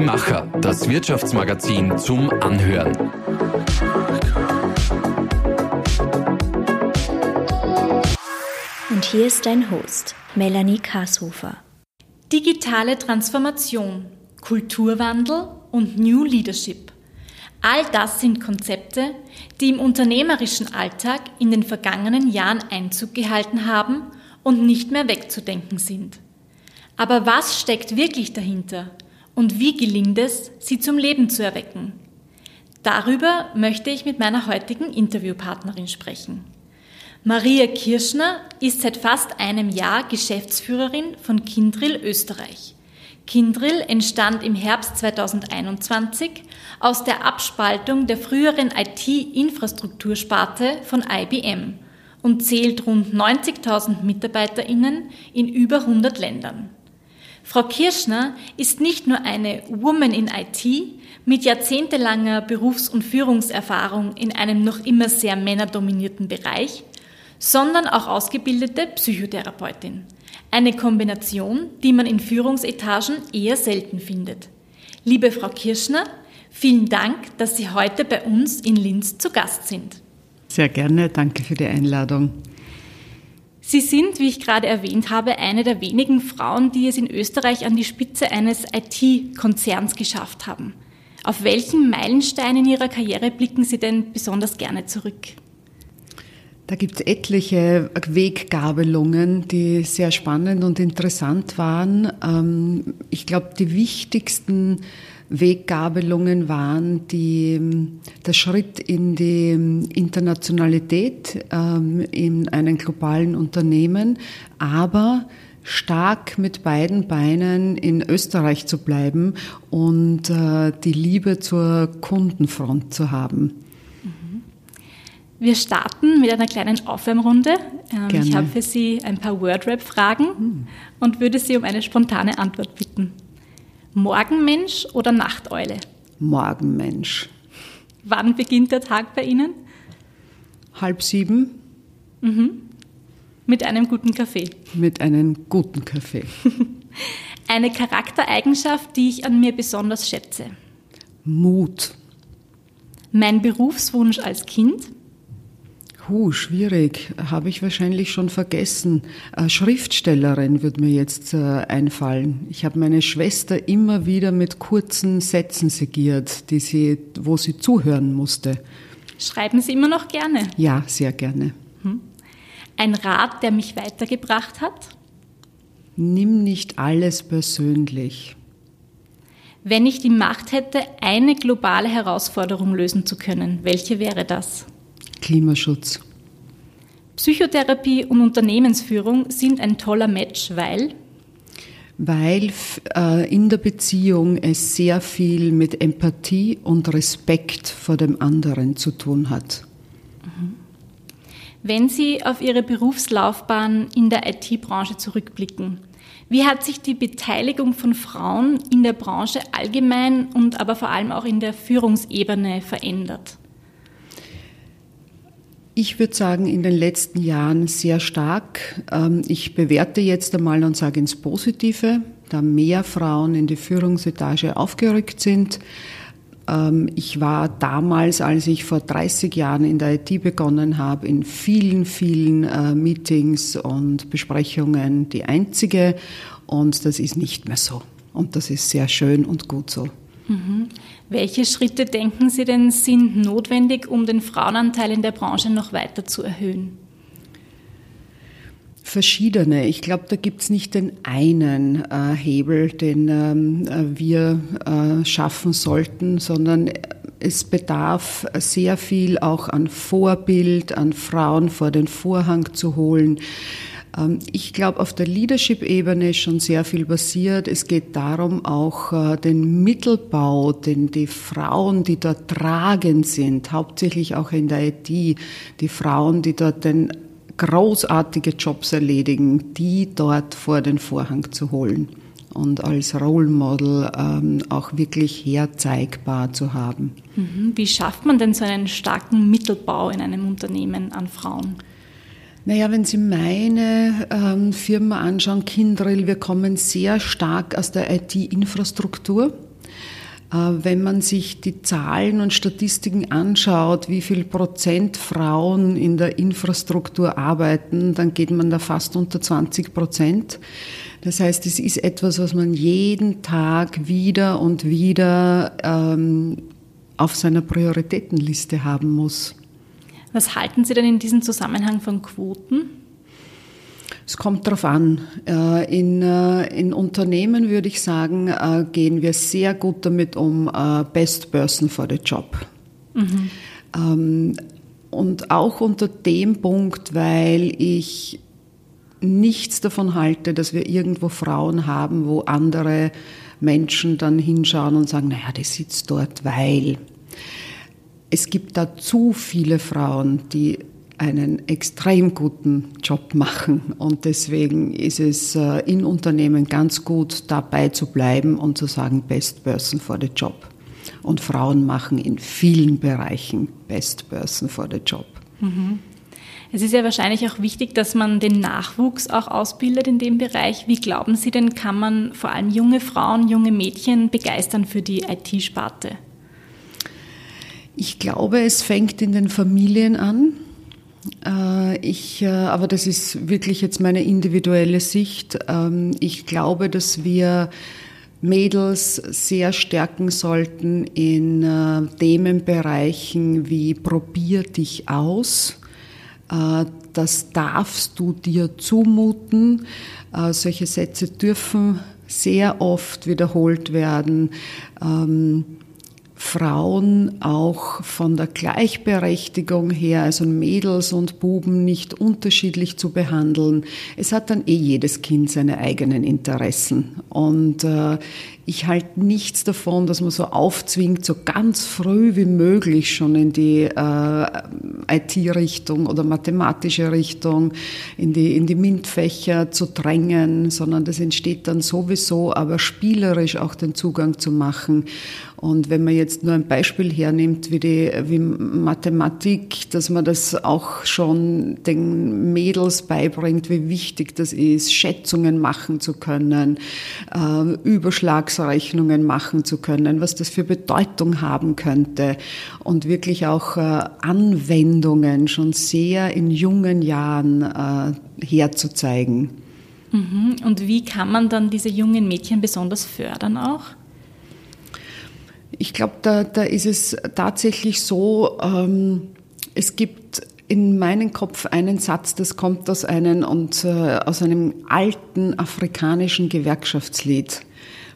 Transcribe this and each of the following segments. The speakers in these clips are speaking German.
Die Macher, das Wirtschaftsmagazin zum Anhören. Und hier ist dein Host, Melanie Kashofer. Digitale Transformation, Kulturwandel und New Leadership. All das sind Konzepte, die im unternehmerischen Alltag in den vergangenen Jahren Einzug gehalten haben und nicht mehr wegzudenken sind. Aber was steckt wirklich dahinter und wie gelingt es, sie zum Leben zu erwecken? Darüber möchte ich mit meiner heutigen Interviewpartnerin sprechen. Maria Kirschner ist seit fast einem Jahr Geschäftsführerin von Kindrill Österreich. Kindrill entstand im Herbst 2021 aus der Abspaltung der früheren IT-Infrastruktursparte von IBM und zählt rund 90.000 Mitarbeiterinnen in über 100 Ländern. Frau Kirschner ist nicht nur eine Woman in IT mit jahrzehntelanger Berufs- und Führungserfahrung in einem noch immer sehr männerdominierten Bereich, sondern auch ausgebildete Psychotherapeutin. Eine Kombination, die man in Führungsetagen eher selten findet. Liebe Frau Kirschner, vielen Dank, dass Sie heute bei uns in Linz zu Gast sind. Sehr gerne, danke für die Einladung. Sie sind, wie ich gerade erwähnt habe, eine der wenigen Frauen, die es in Österreich an die Spitze eines IT-Konzerns geschafft haben. Auf welchen Meilenstein in Ihrer Karriere blicken Sie denn besonders gerne zurück? Da gibt es etliche Weggabelungen, die sehr spannend und interessant waren. Ähm, ich glaube, die wichtigsten Weggabelungen waren die, der Schritt in die Internationalität ähm, in einem globalen Unternehmen, aber stark mit beiden Beinen in Österreich zu bleiben und äh, die Liebe zur Kundenfront zu haben. Wir starten mit einer kleinen Aufwärmrunde. Ähm, ich habe für Sie ein paar Wordrap-Fragen hm. und würde Sie um eine spontane Antwort bitten. Morgenmensch oder Nachteule? Morgenmensch. Wann beginnt der Tag bei Ihnen? Halb sieben. Mhm. Mit einem guten Kaffee. Mit einem guten Kaffee. Eine Charaktereigenschaft, die ich an mir besonders schätze. Mut. Mein Berufswunsch als Kind. Puh, schwierig. Habe ich wahrscheinlich schon vergessen. Äh, Schriftstellerin würde mir jetzt äh, einfallen. Ich habe meine Schwester immer wieder mit kurzen Sätzen segiert, die sie, wo sie zuhören musste. Schreiben Sie immer noch gerne? Ja, sehr gerne. Hm. Ein Rat, der mich weitergebracht hat? Nimm nicht alles persönlich. Wenn ich die Macht hätte, eine globale Herausforderung lösen zu können, welche wäre das? Klimaschutz. Psychotherapie und Unternehmensführung sind ein toller Match, weil weil äh, in der Beziehung es sehr viel mit Empathie und Respekt vor dem anderen zu tun hat. Mhm. Wenn Sie auf Ihre Berufslaufbahn in der IT-Branche zurückblicken, wie hat sich die Beteiligung von Frauen in der Branche allgemein und aber vor allem auch in der Führungsebene verändert? Ich würde sagen, in den letzten Jahren sehr stark. Ähm, ich bewerte jetzt einmal und sage ins Positive, da mehr Frauen in die Führungsetage aufgerückt sind. Ähm, ich war damals, als ich vor 30 Jahren in der IT begonnen habe, in vielen, vielen äh, Meetings und Besprechungen die Einzige. Und das ist nicht mehr so. Und das ist sehr schön und gut so. Welche Schritte denken Sie denn sind notwendig, um den Frauenanteil in der Branche noch weiter zu erhöhen? Verschiedene. Ich glaube, da gibt es nicht den einen äh, Hebel, den ähm, äh, wir äh, schaffen sollten, sondern es bedarf sehr viel auch an Vorbild, an Frauen vor den Vorhang zu holen. Ähm, ich glaube, auf der Leadership-Ebene ist schon sehr viel passiert. Es geht darum, auch äh, den Mittelbau, den die Frauen, die dort tragend sind, hauptsächlich auch in der IT, die Frauen, die dort den großartige Jobs erledigen, die dort vor den Vorhang zu holen und als Role Model ähm, auch wirklich herzeigbar zu haben. Mhm. Wie schafft man denn so einen starken Mittelbau in einem Unternehmen an Frauen? Naja, wenn Sie meine ähm, Firma anschauen, Kindrill, wir kommen sehr stark aus der IT-Infrastruktur. Äh, wenn man sich die Zahlen und Statistiken anschaut, wie viel Prozent Frauen in der Infrastruktur arbeiten, dann geht man da fast unter 20 Prozent. Das heißt, es ist etwas, was man jeden Tag wieder und wieder ähm, auf seiner Prioritätenliste haben muss. Was halten Sie denn in diesem Zusammenhang von Quoten? Es kommt darauf an. Äh, in, äh, in Unternehmen würde ich sagen, äh, gehen wir sehr gut damit um, Best Person for the Job. Mhm. Ähm, und auch unter dem Punkt, weil ich nichts davon halte, dass wir irgendwo Frauen haben, wo andere Menschen dann hinschauen und sagen, naja, die sitzt dort, weil. Es gibt da zu viele Frauen, die einen extrem guten Job machen. Und deswegen ist es äh, in Unternehmen ganz gut, dabei zu bleiben und zu sagen, Best Person for the Job. Und Frauen machen in vielen Bereichen Best Person for the Job. Mhm. Es ist ja wahrscheinlich auch wichtig, dass man den Nachwuchs auch ausbildet in dem Bereich. Wie glauben Sie denn, kann man vor allem junge Frauen, junge Mädchen begeistern für die IT-Sparte? Ich glaube, es fängt in den Familien an. Äh, ich, äh, aber das ist wirklich jetzt meine individuelle Sicht. Ähm, ich glaube, dass wir Mädels sehr stärken sollten in äh, Themenbereichen wie probier dich aus. Das darfst du dir zumuten. Solche Sätze dürfen sehr oft wiederholt werden. Ähm, Frauen auch von der Gleichberechtigung her, also Mädels und Buben nicht unterschiedlich zu behandeln. Es hat dann eh jedes Kind seine eigenen Interessen. Und äh, ich halte nichts davon, dass man so aufzwingt, so ganz früh wie möglich schon in die äh, IT-Richtung oder mathematische Richtung, in die, in die MINT-Fächer zu drängen, sondern das entsteht dann sowieso, aber spielerisch auch den Zugang zu machen. Und wenn man jetzt nur ein Beispiel hernimmt, wie die wie Mathematik, dass man das auch schon den Mädels beibringt, wie wichtig das ist, Schätzungen machen zu können, äh, Überschlagsrechnungen machen zu können, was das für Bedeutung haben könnte und wirklich auch äh, Anwendungen schon sehr in jungen Jahren äh, herzuzeigen. Mhm. Und wie kann man dann diese jungen Mädchen besonders fördern auch? Ich glaube, da, da ist es tatsächlich so, ähm, es gibt in meinem Kopf einen Satz, das kommt aus einem, und, äh, aus einem alten afrikanischen Gewerkschaftslied.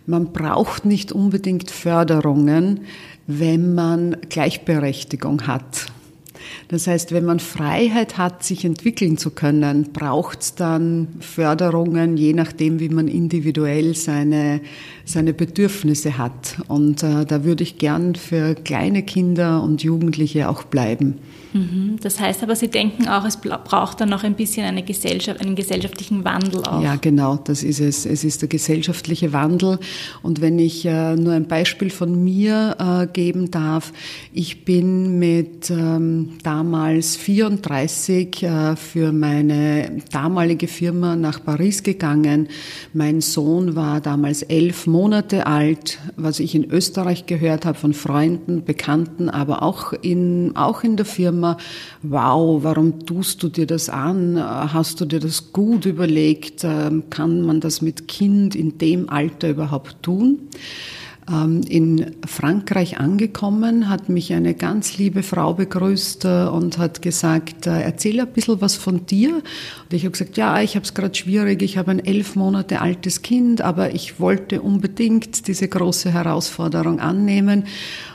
Man braucht nicht unbedingt Förderungen, wenn man Gleichberechtigung hat. Das heißt, wenn man Freiheit hat, sich entwickeln zu können, braucht es dann Förderungen, je nachdem, wie man individuell seine, seine Bedürfnisse hat. Und äh, da würde ich gern für kleine Kinder und Jugendliche auch bleiben. Mhm. Das heißt aber, Sie denken auch, es braucht dann noch ein bisschen eine Gesellschaft, einen gesellschaftlichen Wandel auch. Ja, genau, das ist es. Es ist der gesellschaftliche Wandel. Und wenn ich äh, nur ein Beispiel von mir äh, geben darf, ich bin mit ähm, damals 34 äh, für meine damalige Firma nach Paris gegangen. Mein Sohn war damals elf Monate alt, was ich in Österreich gehört habe von Freunden, Bekannten, aber auch in, auch in der Firma immer, wow, warum tust du dir das an? Hast du dir das gut überlegt? Ähm, kann man das mit Kind in dem Alter überhaupt tun? Ähm, in Frankreich angekommen, hat mich eine ganz liebe Frau begrüßt äh, und hat gesagt, äh, erzähl ein bisschen was von dir. Und ich habe gesagt, ja, ich habe es gerade schwierig, ich habe ein elf Monate altes Kind, aber ich wollte unbedingt diese große Herausforderung annehmen.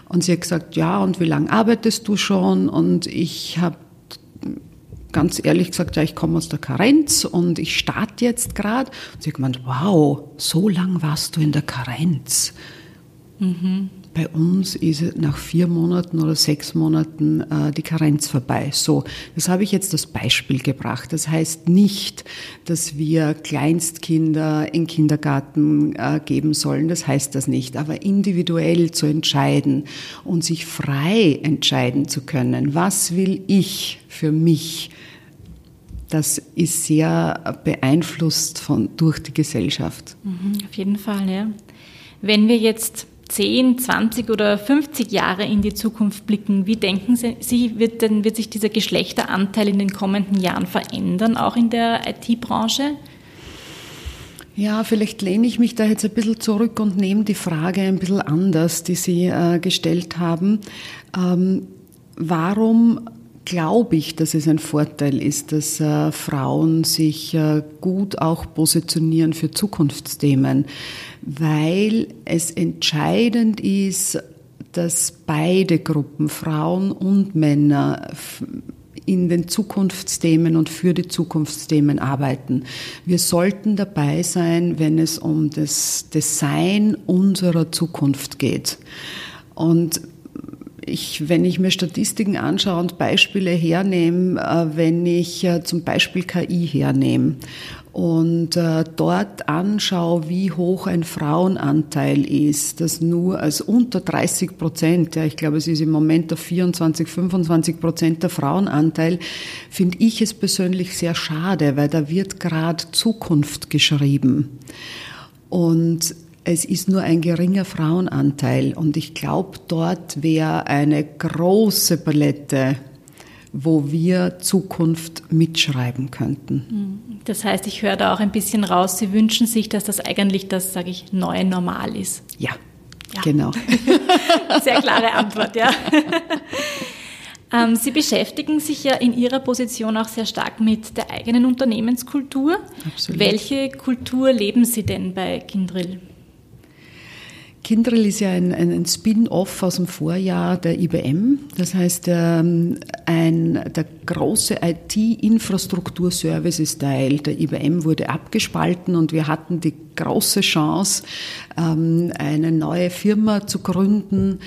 Und sie hat gesagt, ja, und wie lange arbeitest du schon? Und ich habe ganz ehrlich gesagt, ja, ich komme aus der Karenz und ich starte jetzt gerade. Und sie hat gemeint, wow, so lang warst du in der Karenz. Mhm. Bei uns ist nach vier Monaten oder sechs Monaten äh, die Karenz vorbei. So, das habe ich jetzt als Beispiel gebracht. Das heißt nicht, dass wir Kleinstkinder in Kindergarten äh, geben sollen. Das heißt das nicht. Aber individuell zu entscheiden und sich frei entscheiden zu können, was will ich für mich, das ist sehr beeinflusst von, durch die Gesellschaft. Mhm, auf jeden Fall, ja. Wenn wir jetzt 10, 20 oder 50 Jahre in die Zukunft blicken, wie denken Sie, wird, denn, wird sich dieser Geschlechteranteil in den kommenden Jahren verändern, auch in der IT-Branche? Ja, vielleicht lehne ich mich da jetzt ein bisschen zurück und nehme die Frage ein bisschen anders, die Sie äh, gestellt haben. Ähm, warum glaube ich, dass es ein Vorteil ist, dass äh, Frauen sich äh, gut auch positionieren für Zukunftsthemen, weil es entscheidend ist, dass beide Gruppen, Frauen und Männer, in den Zukunftsthemen und für die Zukunftsthemen arbeiten. Wir sollten dabei sein, wenn es um das Design unserer Zukunft geht. Und ich, wenn ich mir Statistiken anschaue und Beispiele hernehme, äh, wenn ich äh, zum Beispiel KI hernehme und äh, dort anschaue, wie hoch ein Frauenanteil ist, das nur als unter 30 Prozent, ja, ich glaube, es ist im Moment auf 24, 25 Prozent der Frauenanteil, finde ich es persönlich sehr schade, weil da wird gerade Zukunft geschrieben. Und es ist nur ein geringer Frauenanteil und ich glaube, dort wäre eine große Palette, wo wir Zukunft mitschreiben könnten. Hm. Das heißt, ich höre da auch ein bisschen raus, Sie wünschen sich, dass das eigentlich das, sage ich, neue Normal ist. Ja, ja. genau. Sehr klare Antwort, ja. Ähm, Sie beschäftigen sich ja in Ihrer Position auch sehr stark mit der eigenen Unternehmenskultur. Absolut. Welche Kultur leben Sie denn bei Kindrill? Kindrill ist ja ein, ein Spin-off aus dem Vorjahr der IBM. Das heißt, ähm, ein, der große IT-Infrastruktur-Services-Teil der IBM wurde abgespalten und wir hatten die große Chance, ähm, eine neue Firma zu gründen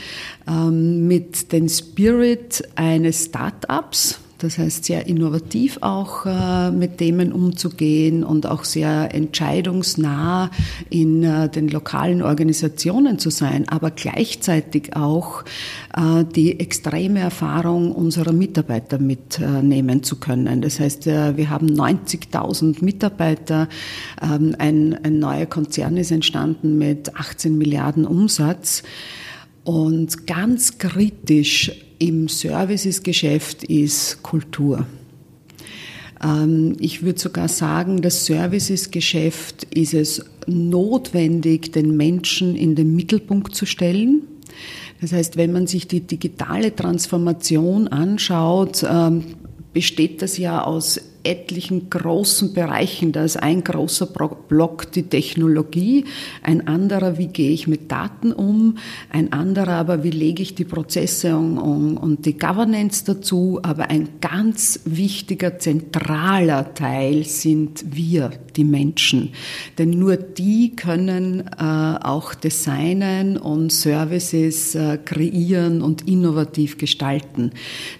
ähm, mit dem Spirit eines Start-ups das heißt, sehr innovativ auch äh, mit Themen umzugehen und auch sehr entscheidungsnah in äh, den lokalen Organisationen zu sein, aber gleichzeitig auch äh, die extreme Erfahrung unserer Mitarbeiter mitnehmen zu können. Das heißt, wir haben 90.000 Mitarbeiter. Ähm, ein, ein neuer Konzern ist entstanden mit 18 Milliarden Umsatz. Und ganz kritisch im Services-Geschäft ist Kultur. Ähm, ich würde sogar sagen, das Services-Geschäft ist es notwendig, den Menschen in den Mittelpunkt zu stellen. Das heißt, wenn man sich die digitale Transformation anschaut, ähm, besteht das ja aus etlichen großen Bereichen. Da ist ein großer Block die Technologie, ein anderer, wie gehe ich mit Daten um, ein anderer aber, wie lege ich die Prozesse und, und, die Governance dazu. Aber ein ganz wichtiger, zentraler Teil sind wir, die Menschen. Denn nur die können äh, auch designen und Services äh, kreieren und innovativ gestalten.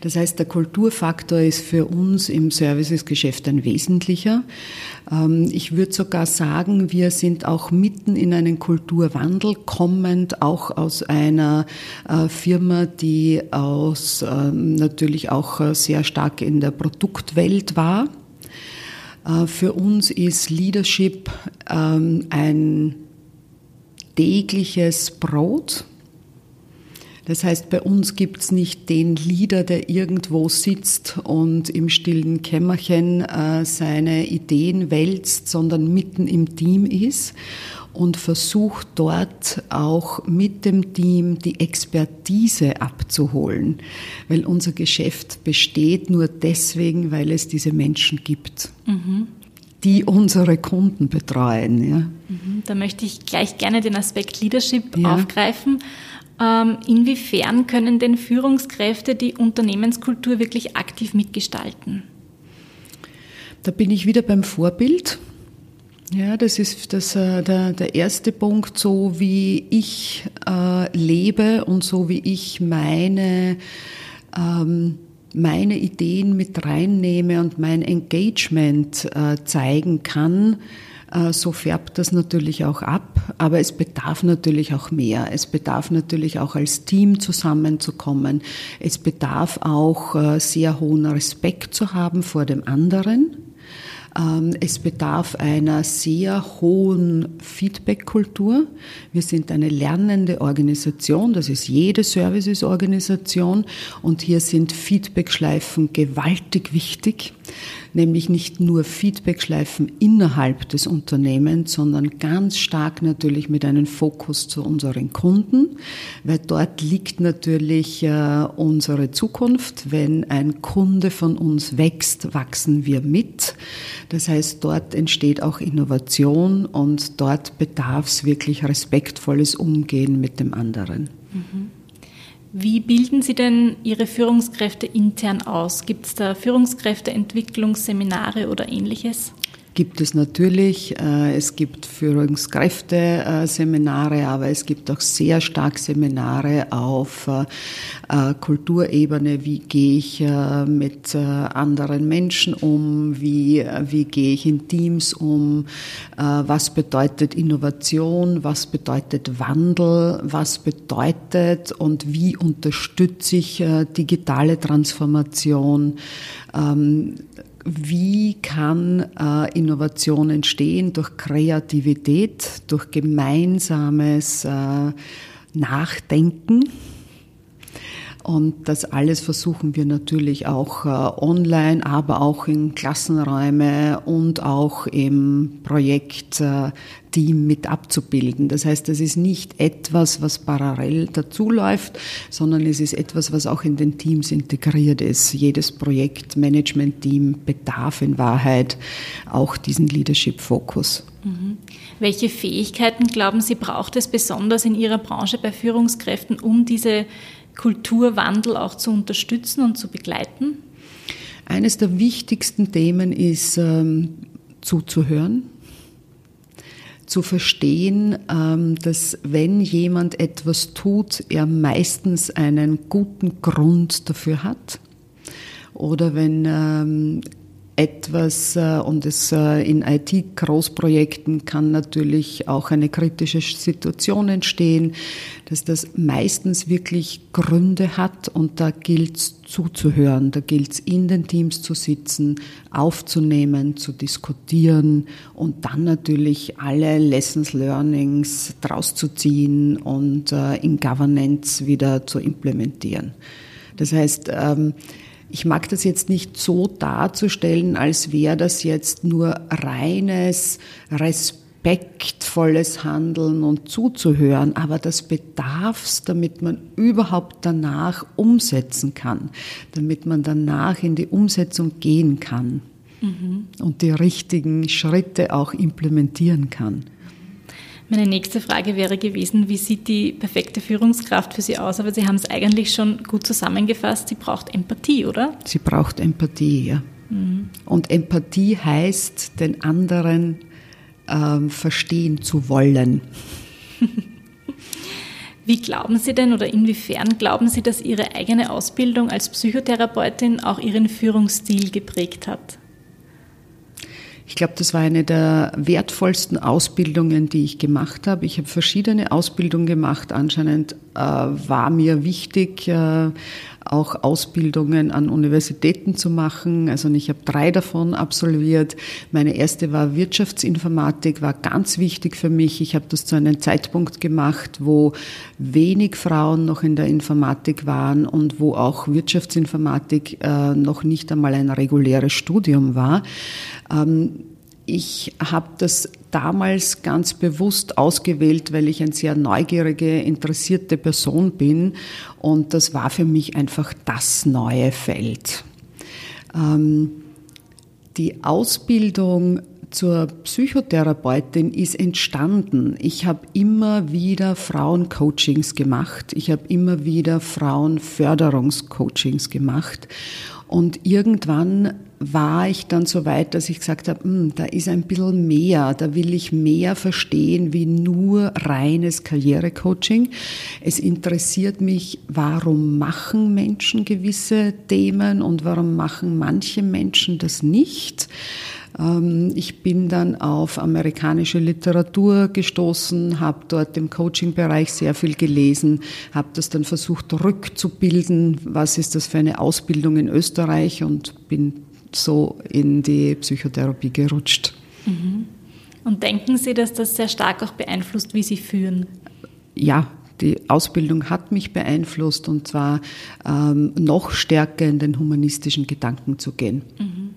Das heißt, der Kulturfaktor ist für uns im Services Geschäft ein wesentlicher. Ähm, ich würde sogar sagen, wir sind auch mitten in einen Kulturwandel, kommend auch aus einer äh, Firma, die aus ähm, natürlich auch äh, sehr stark in der Produktwelt war. Äh, für uns ist Leadership ähm, ein tägliches Brot. Das heißt, bei uns gibt es nicht den Leader, der irgendwo sitzt und im stillen Kämmerchen äh, seine Ideen wälzt, sondern mitten im Team ist und versucht dort auch mit dem Team die Expertise abzuholen, weil unser Geschäft besteht nur deswegen, weil es diese Menschen gibt. Mhm die unsere Kunden betreuen. Ja. Mhm. Da möchte ich gleich gerne den Aspekt Leadership ja. aufgreifen. Ähm, inwiefern können denn Führungskräfte die Unternehmenskultur wirklich aktiv mitgestalten? Da bin ich wieder beim Vorbild. Ja, das ist das, äh, der, der erste Punkt, so wie ich äh, lebe und so wie ich meine, ähm, meine Ideen mit reinnehme und mein Engagement äh, zeigen kann, so färbt das natürlich auch ab, aber es bedarf natürlich auch mehr. Es bedarf natürlich auch als Team zusammenzukommen. Es bedarf auch äh, sehr hohen Respekt zu haben vor dem anderen Ähm, es bedarf einer sehr hohen Feedback-Kultur. Wir sind eine lernende Organisation, das ist jede Services-Organisation und hier sind Feedback-Schleifen gewaltig wichtig nämlich nicht nur Feedbackschleifen innerhalb des Unternehmens, sondern ganz stark natürlich mit einem Fokus zu unseren Kunden, weil dort liegt natürlich äh, unsere Zukunft. Wenn ein Kunde von uns wächst, wachsen wir mit. Das heißt, dort entsteht auch Innovation und dort bedarf es wirklich respektvolles Umgehen mit dem anderen. Mhm. Wie bilden Sie denn Ihre Führungskräfte intern aus? Gibt es da Führungskräfteentwicklungsseminare oder ähnliches? Gibt es natürlich. Äh, es gibt Führungskräfte-Seminare, aber es gibt auch sehr stark Seminare auf äh, äh, Kulturebene. Wie gehe ich mit anderen Menschen um? Wie, wie gehe ich in Teams um? Was bedeutet Innovation? Was bedeutet Wandel? Was bedeutet und wie unterstütze ich digitale Transformation? Wie kann äh, Innovation entstehen? Durch Kreativität, durch gemeinsames äh, Nachdenken. Und das alles versuchen wir natürlich auch äh, online, aber auch in Klassenräume und auch im Projektteam äh, mit abzubilden. Das heißt, es ist nicht etwas, was parallel dazuläuft, sondern es ist etwas, was auch in den Teams integriert ist. Jedes Projektmanagement-Team bedarf in Wahrheit auch diesen Leadership-Fokus. Mhm. Welche Fähigkeiten, glauben Sie, braucht es besonders in Ihrer Branche bei Führungskräften, um diese Kulturwandel auch zu unterstützen und zu begleiten? Eines der wichtigsten Themen ist ähm, zuzuhören, zu verstehen, ähm, dass wenn jemand etwas tut, er meistens einen guten Grund dafür hat. Oder wenn ähm, etwas äh, und es äh, in IT-Großprojekten kann natürlich auch eine kritische Situation entstehen, dass das meistens wirklich Gründe hat und da gilt es zuzuhören, da gilt es in den Teams zu sitzen, aufzunehmen, zu diskutieren und dann natürlich alle Lessons Learnings draus zu ziehen und äh, in Governance wieder zu implementieren. Das heißt, ähm, ich mag das jetzt nicht so darzustellen, als wäre das jetzt nur reines respektvolles Handeln und zuzuhören, aber das bedarf damit man überhaupt danach umsetzen kann, damit man danach in die Umsetzung gehen kann mhm. und die richtigen Schritte auch implementieren kann. Meine nächste Frage wäre gewesen, wie sieht die perfekte Führungskraft für Sie aus? Aber Sie haben es eigentlich schon gut zusammengefasst. Sie braucht Empathie, oder? Sie braucht Empathie, ja. Mhm. Und Empathie heißt, den anderen ähm, verstehen zu wollen. Wie glauben Sie denn oder inwiefern glauben Sie, dass Ihre eigene Ausbildung als Psychotherapeutin auch Ihren Führungsstil geprägt hat? Ich glaube, das war eine der wertvollsten Ausbildungen, die ich gemacht habe. Ich habe verschiedene Ausbildungen gemacht. Anscheinend äh, war mir wichtig, äh, auch Ausbildungen an Universitäten zu machen. Also ich habe drei davon absolviert. Meine erste war Wirtschaftsinformatik, war ganz wichtig für mich. Ich habe das zu einem Zeitpunkt gemacht, wo wenig Frauen noch in der Informatik waren und wo auch Wirtschaftsinformatik äh, noch nicht einmal ein reguläres Studium war. Ähm, ich habe das damals ganz bewusst ausgewählt, weil ich eine sehr neugierige, interessierte Person bin und das war für mich einfach das neue Feld. Ähm, die Ausbildung zur Psychotherapeutin ist entstanden. Ich habe immer wieder Frauencoachings gemacht. Ich habe immer wieder Frauenförderungscoachings gemacht. Und irgendwann war ich dann so weit, dass ich gesagt habe, hm, da ist ein bisschen mehr, da will ich mehr verstehen wie nur reines Karrierecoaching. Es interessiert mich, warum machen Menschen gewisse Themen und warum machen manche Menschen das nicht. Ähm, ich bin dann auf amerikanische Literatur gestoßen, habe dort im Coaching-Bereich sehr viel gelesen, habe das dann versucht rückzubilden, was ist das für eine Ausbildung in Österreich und bin so in die Psychotherapie gerutscht. Mhm. Und denken Sie, dass das sehr stark auch beeinflusst, wie Sie führen? Ja, die Ausbildung hat mich beeinflusst und zwar ähm, noch stärker in den humanistischen Gedanken zu gehen. Mhm.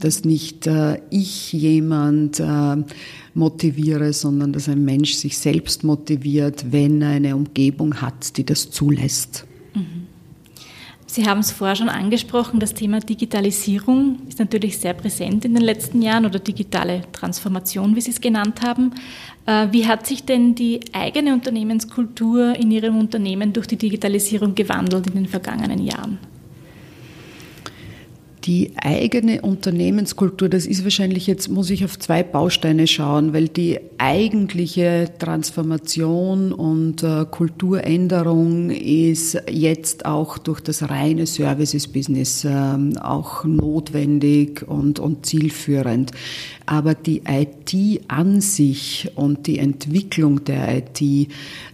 Dass nicht äh, ich jemand äh, motiviere, sondern dass ein Mensch sich selbst motiviert, wenn er eine Umgebung hat, die das zulässt. Mhm. Sie haben es vorher schon angesprochen, das Thema Digitalisierung ist natürlich sehr präsent in den letzten Jahren oder digitale Transformation, wie Sie es genannt haben. Äh, wie hat sich denn die eigene Unternehmenskultur in Ihrem Unternehmen durch die Digitalisierung gewandelt in den vergangenen Jahren? Die eigene Unternehmenskultur, das ist wahrscheinlich jetzt, muss ich auf zwei Bausteine schauen, weil die eigentliche Transformation und äh, Kulturänderung ist jetzt auch durch das reine Services-Business äh, auch notwendig und, und zielführend. Aber die IT an sich und die Entwicklung der IT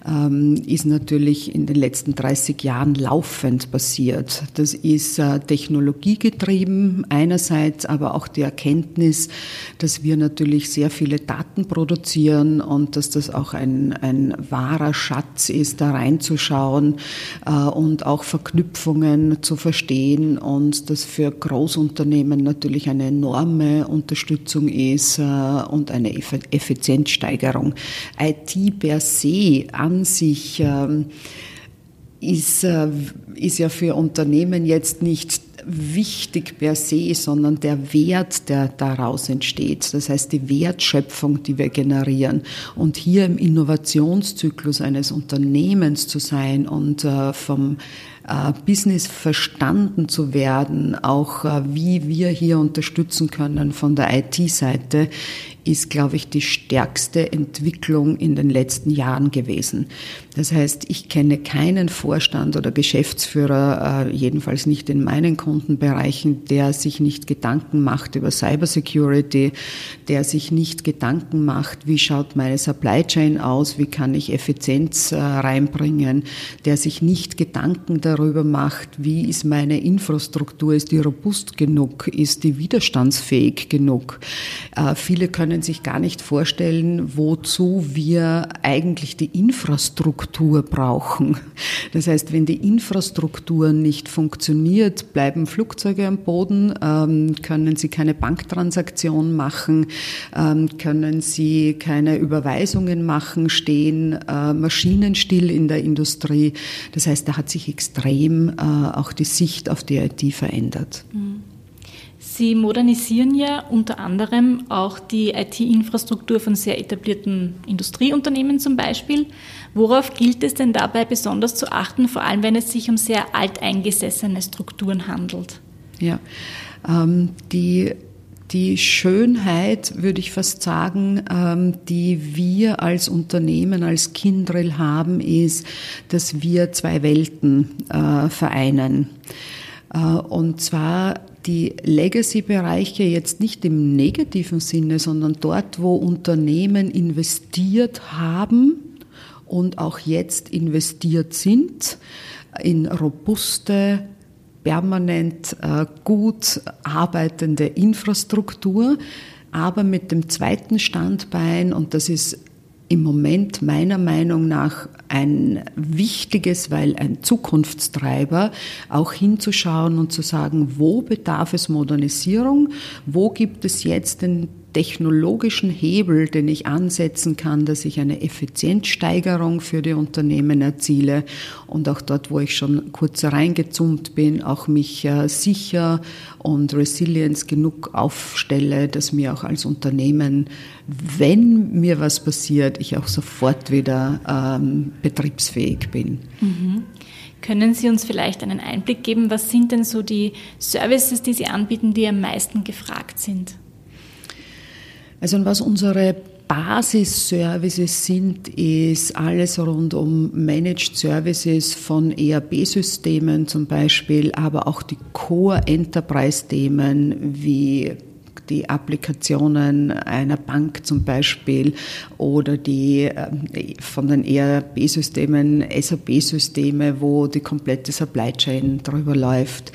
ähm, ist natürlich in den letzten 30 Jahren laufend passiert. Das ist äh, technologiegetrieben einerseits, aber auch die Erkenntnis, dass wir natürlich sehr viele Daten produzieren und dass das auch ein, ein wahrer Schatz ist, da reinzuschauen äh, und auch Verknüpfungen zu verstehen und das für Großunternehmen natürlich eine enorme Unterstützung ist ist äh, und eine Effizienzsteigerung. IT per se an sich ähm, ist, äh, ist ja für Unternehmen jetzt nicht wichtig per se, sondern der Wert, der daraus entsteht. Das heißt, die Wertschöpfung, die wir generieren. Und hier im Innovationszyklus eines Unternehmens zu sein und äh, vom äh, Business verstanden zu werden, auch äh, wie wir hier unterstützen können von der IT-Seite, ist, glaube ich, die stärkste Entwicklung in den letzten Jahren gewesen. Das heißt, ich kenne keinen Vorstand oder Geschäftsführer, äh, jedenfalls nicht in meinen Kundenbereichen, der sich nicht Gedanken macht über Cybersecurity, der sich nicht Gedanken macht, wie schaut meine Supply Chain aus, wie kann ich Effizienz äh, reinbringen, der sich nicht Gedanken darüber macht, wie ist meine Infrastruktur, ist die robust genug, ist die widerstandsfähig genug. Äh, viele können können sich gar nicht vorstellen, wozu wir eigentlich die Infrastruktur brauchen. Das heißt, wenn die Infrastruktur nicht funktioniert, bleiben Flugzeuge am Boden, ähm, können sie keine Banktransaktion machen, ähm, können sie keine Überweisungen machen, stehen äh, Maschinen still in der Industrie. Das heißt, da hat sich extrem äh, auch die Sicht auf die IT verändert. Mhm. Sie modernisieren ja unter anderem auch die IT-Infrastruktur von sehr etablierten Industrieunternehmen zum Beispiel. Worauf gilt es denn dabei besonders zu achten, vor allem wenn es sich um sehr alteingesessene Strukturen handelt? Ja, ähm, die die Schönheit, würde ich fast sagen, ähm, die wir als Unternehmen, als Kindrill haben, ist, dass wir zwei Welten äh, vereinen. Äh, und zwar die Legacy-Bereiche jetzt nicht im negativen Sinne, sondern dort, wo Unternehmen investiert haben und auch jetzt investiert sind in robuste, permanent äh, gut arbeitende Infrastruktur, aber mit dem zweiten Standbein, und das ist im Moment meiner Meinung nach ein wichtiges, weil ein Zukunftstreiber, auch hinzuschauen und zu sagen, wo bedarf es Modernisierung, wo gibt es jetzt den technologischen Hebel, den ich ansetzen kann, dass ich eine Effizienzsteigerung für die Unternehmen erziele und auch dort, wo ich schon kurz reingezoomt bin, auch mich äh, sicher und Resilience genug aufstelle, dass mir auch als Unternehmen, wenn mir was passiert, ich auch sofort wieder ähm, betriebsfähig bin. Mhm. Können Sie uns vielleicht einen Einblick geben, was sind denn so die Services, die Sie anbieten, die am meisten gefragt sind? Also was unsere Basisservices sind, ist alles rund um Managed Services von ERP-Systemen zum Beispiel, aber auch die Core-Enterprise-Themen wie die Applikationen einer Bank zum Beispiel oder die äh, von den ERP-Systemen, SAP-Systeme, wo die komplette Supply Chain drüber läuft.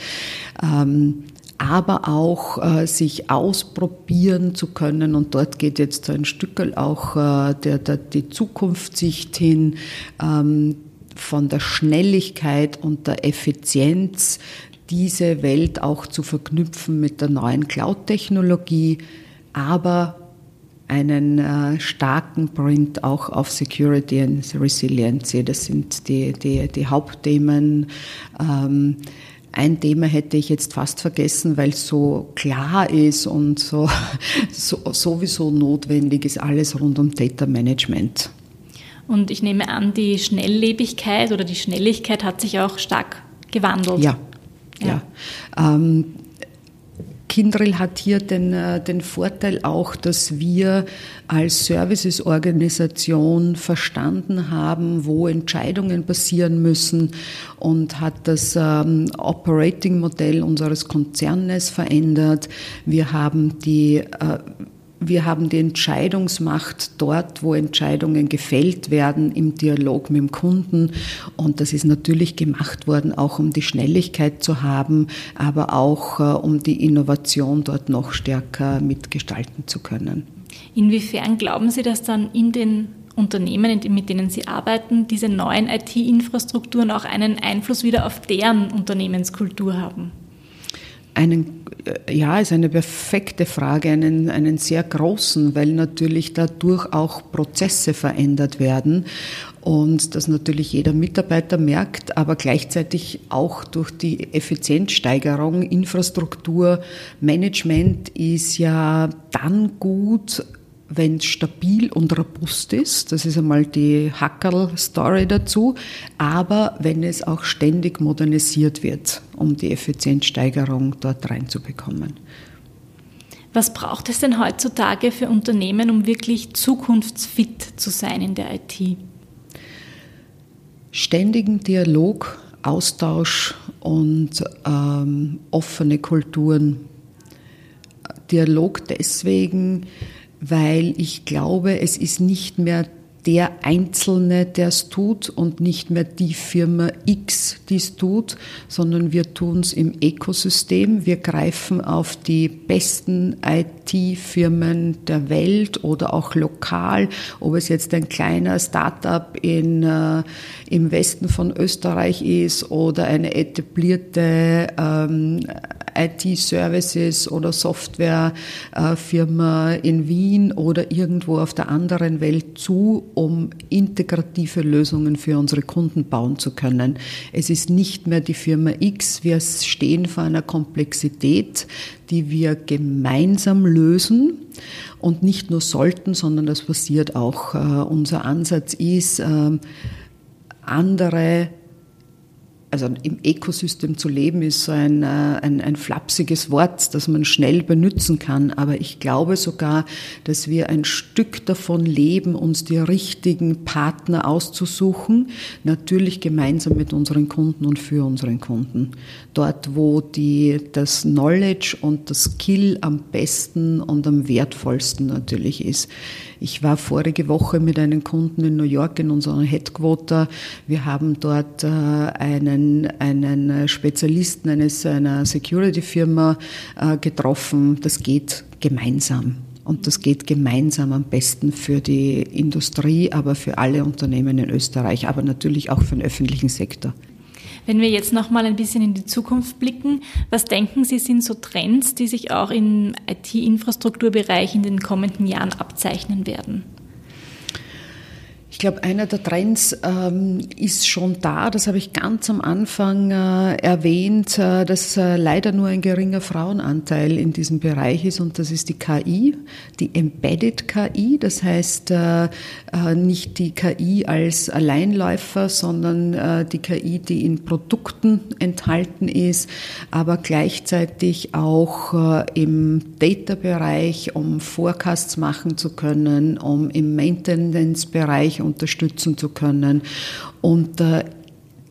Ähm, aber auch äh, sich ausprobieren zu können. Und dort geht jetzt so ein Stück auch äh, der, der, die Zukunftssicht hin ähm, von der Schnelligkeit und der Effizienz, diese Welt auch zu verknüpfen mit der neuen Cloud-Technologie, aber einen äh, starken Print auch auf Security and Resiliency. Das sind die, die, die Hauptthemen. Ähm, ein Thema hätte ich jetzt fast vergessen, weil es so klar ist und so, so, sowieso notwendig ist alles rund um Data Management. Und ich nehme an, die Schnelllebigkeit oder die Schnelligkeit hat sich auch stark gewandelt. Ja, ja. ja. Ähm, Kindrill hat hier den, äh, den Vorteil auch, dass wir als Servicesorganisation verstanden haben, wo Entscheidungen passieren müssen und hat das ähm, Operating-Modell unseres Konzernes verändert. Wir haben die äh, wir haben die Entscheidungsmacht dort, wo Entscheidungen gefällt werden, im Dialog mit dem Kunden. Und das ist natürlich gemacht worden, auch um die Schnelligkeit zu haben, aber auch äh, um die Innovation dort noch stärker mitgestalten zu können. Inwiefern glauben Sie, dass dann in den Unternehmen, mit denen Sie arbeiten, diese neuen IT-Infrastrukturen auch einen Einfluss wieder auf deren Unternehmenskultur haben? Einen, äh, ja, ist eine perfekte Frage, einen, einen sehr großen, weil natürlich dadurch auch Prozesse verändert werden und das natürlich jeder Mitarbeiter merkt, aber gleichzeitig auch durch die Effizienzsteigerung, Infrastruktur, Management ist ja dann gut, wenn es stabil und robust ist, das ist einmal die Hackerl-Story dazu, aber wenn es auch ständig modernisiert wird, um die Effizienzsteigerung dort reinzubekommen. Was braucht es denn heutzutage für Unternehmen, um wirklich zukunftsfit zu sein in der IT? Ständigen Dialog, Austausch und ähm, offene Kulturen. Dialog deswegen, weil ich glaube, es ist nicht mehr der Einzelne, der es tut und nicht mehr die Firma X, die es tut, sondern wir tun es im Ökosystem. Wir greifen auf die besten IT-Firmen der Welt oder auch lokal, ob es jetzt ein kleiner Startup in, äh, im Westen von Österreich ist oder eine etablierte ähm, IT-Services oder Softwarefirma in Wien oder irgendwo auf der anderen Welt zu, um integrative Lösungen für unsere Kunden bauen zu können. Es ist nicht mehr die Firma X. Wir stehen vor einer Komplexität, die wir gemeinsam lösen und nicht nur sollten, sondern das passiert auch. Äh, unser Ansatz ist, äh, andere also im Ökosystem zu leben ist so ein, äh, ein, ein flapsiges Wort, das man schnell benutzen kann. Aber ich glaube sogar, dass wir ein Stück davon leben, uns die richtigen Partner auszusuchen. Natürlich gemeinsam mit unseren Kunden und für unseren Kunden. Dort, wo die, das Knowledge und das Skill am besten und am wertvollsten natürlich ist. Ich war vorige Woche mit einem Kunden in New York in unserem Headquarter. Wir haben dort äh, einen, einen Spezialisten eines, einer Security-Firma äh, getroffen. Das geht gemeinsam. Und das geht gemeinsam am besten für die Industrie, aber für alle Unternehmen in Österreich, aber natürlich auch für den öffentlichen Sektor. Wenn wir jetzt noch mal ein bisschen in die Zukunft blicken, was denken Sie sind so Trends, die sich auch im IT-Infrastrukturbereich in den kommenden Jahren abzeichnen werden? Ich glaube, einer der Trends ähm, ist schon da, das habe ich ganz am Anfang äh, erwähnt, äh, dass äh, leider nur ein geringer Frauenanteil in diesem Bereich ist und das ist die KI, die Embedded KI, das heißt äh, äh, nicht die KI als Alleinläufer, sondern äh, die KI, die in Produkten enthalten ist, aber gleichzeitig auch im Data-Bereich, um Forecasts machen zu können, um im Maintenance-Bereich unterstützen zu können. Und äh,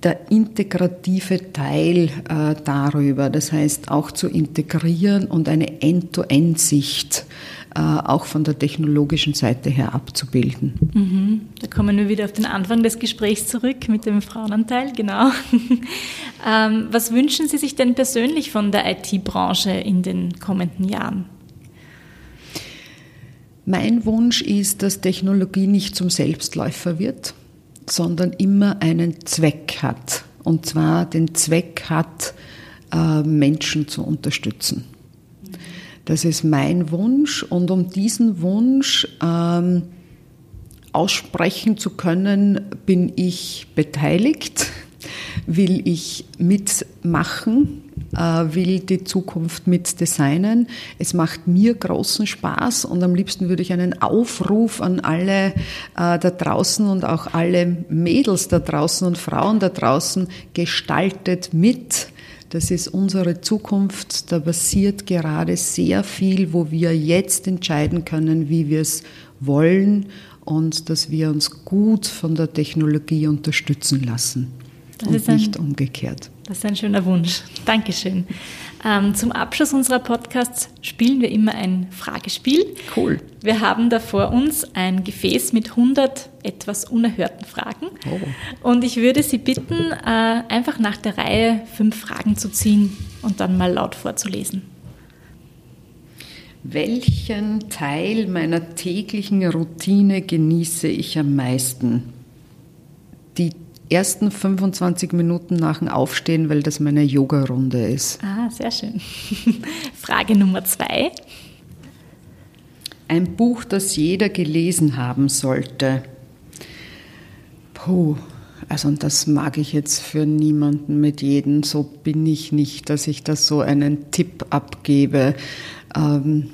der integrative Teil äh, darüber, das heißt auch zu integrieren und eine End-to-End-Sicht äh, auch von der technologischen Seite her abzubilden. Mhm. Da kommen wir wieder auf den Anfang des Gesprächs zurück mit dem Frauenanteil, genau. ähm, was wünschen Sie sich denn persönlich von der IT-Branche in den kommenden Jahren? Mein Wunsch ist, dass Technologie nicht zum Selbstläufer wird, sondern immer einen Zweck hat. Und zwar den Zweck hat, äh, Menschen zu unterstützen. Das ist mein Wunsch und um diesen Wunsch ähm, aussprechen zu können, bin ich beteiligt, will ich mitmachen, will die Zukunft mitdesignen. Es macht mir großen Spaß und am liebsten würde ich einen Aufruf an alle äh, da draußen und auch alle Mädels da draußen und Frauen da draußen gestaltet mit das ist unsere Zukunft. Da passiert gerade sehr viel, wo wir jetzt entscheiden können, wie wir es wollen und dass wir uns gut von der Technologie unterstützen lassen. Das und nicht ein, umgekehrt. Das ist ein schöner Wunsch. Dankeschön. Ähm, zum Abschluss unserer Podcasts spielen wir immer ein Fragespiel. Cool. Wir haben da vor uns ein Gefäß mit 100 etwas unerhörten Fragen. Oh. Und ich würde Sie bitten, äh, einfach nach der Reihe fünf Fragen zu ziehen und dann mal laut vorzulesen. Welchen Teil meiner täglichen Routine genieße ich am meisten? Ersten 25 Minuten nach dem Aufstehen, weil das meine Yoga-Runde ist. Ah, sehr schön. Frage Nummer zwei. Ein Buch, das jeder gelesen haben sollte. Puh, also das mag ich jetzt für niemanden mit jedem. So bin ich nicht, dass ich da so einen Tipp abgebe. Ähm,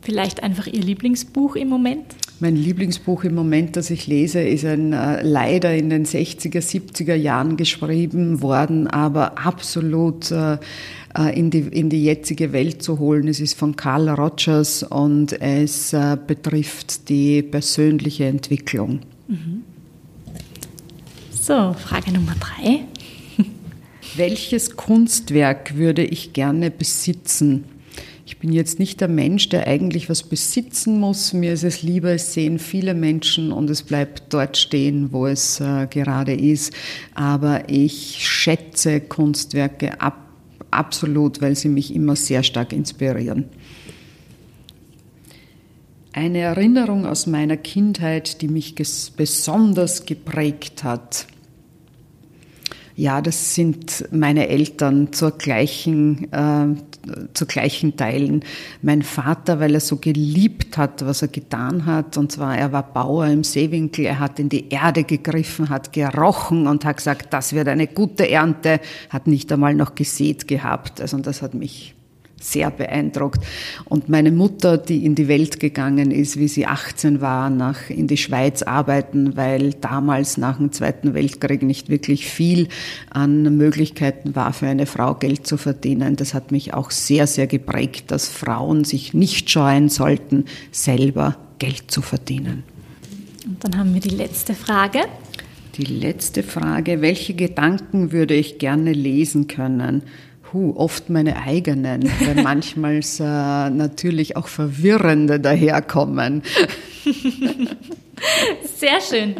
Vielleicht einfach Ihr Lieblingsbuch im Moment? Mein Lieblingsbuch im Moment, das ich lese, ist ein äh, leider in den 60er, 70er Jahren geschrieben worden, aber absolut äh, äh, in, die, in die jetzige Welt zu holen. Es ist von Carl Rogers und es äh, betrifft die persönliche Entwicklung. Mhm. So, Frage Nummer drei. Welches Kunstwerk würde ich gerne besitzen? Ich bin jetzt nicht der Mensch, der eigentlich was besitzen muss. Mir ist es lieber, es sehen viele Menschen und es bleibt dort stehen, wo es äh, gerade ist. Aber ich schätze Kunstwerke ab, absolut, weil sie mich immer sehr stark inspirieren. Eine Erinnerung aus meiner Kindheit, die mich besonders geprägt hat. Ja, das sind meine Eltern zur gleichen, äh, zu gleichen Teilen. Mein Vater, weil er so geliebt hat, was er getan hat, und zwar er war Bauer im Seewinkel, er hat in die Erde gegriffen, hat gerochen und hat gesagt, das wird eine gute Ernte, hat nicht einmal noch gesät gehabt. Also das hat mich sehr beeindruckt. Und meine Mutter, die in die Welt gegangen ist, wie sie 18 war, nach, in die Schweiz arbeiten, weil damals nach dem Zweiten Weltkrieg nicht wirklich viel an Möglichkeiten war, für eine Frau Geld zu verdienen. Das hat mich auch sehr, sehr geprägt, dass Frauen sich nicht scheuen sollten, selber Geld zu verdienen. Und dann haben wir die letzte Frage. Die letzte Frage, welche Gedanken würde ich gerne lesen können? Puh, oft meine eigenen, weil manchmal äh, natürlich auch verwirrende daherkommen. Sehr schön.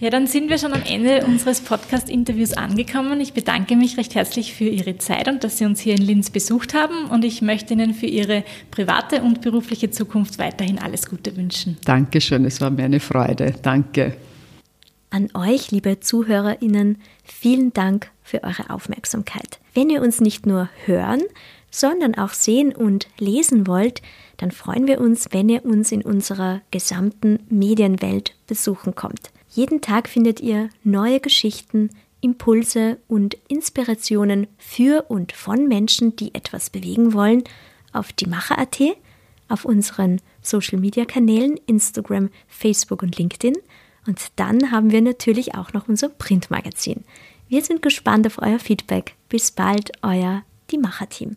Ja, dann sind wir schon am Ende unseres Podcast-Interviews angekommen. Ich bedanke mich recht herzlich für Ihre Zeit und dass Sie uns hier in Linz besucht haben. Und ich möchte Ihnen für Ihre private und berufliche Zukunft weiterhin alles Gute wünschen. Dankeschön, es war mir eine Freude. Danke. An euch, liebe ZuhörerInnen, vielen Dank für eure Aufmerksamkeit. Wenn ihr uns nicht nur hören, sondern auch sehen und lesen wollt, dann freuen wir uns, wenn ihr uns in unserer gesamten Medienwelt besuchen kommt. Jeden Tag findet ihr neue Geschichten, Impulse und Inspirationen für und von Menschen, die etwas bewegen wollen, auf die Macher.at, auf unseren Social Media Kanälen Instagram, Facebook und LinkedIn. Und dann haben wir natürlich auch noch unser Printmagazin. Wir sind gespannt auf euer Feedback. Bis bald, euer Die Macher-Team.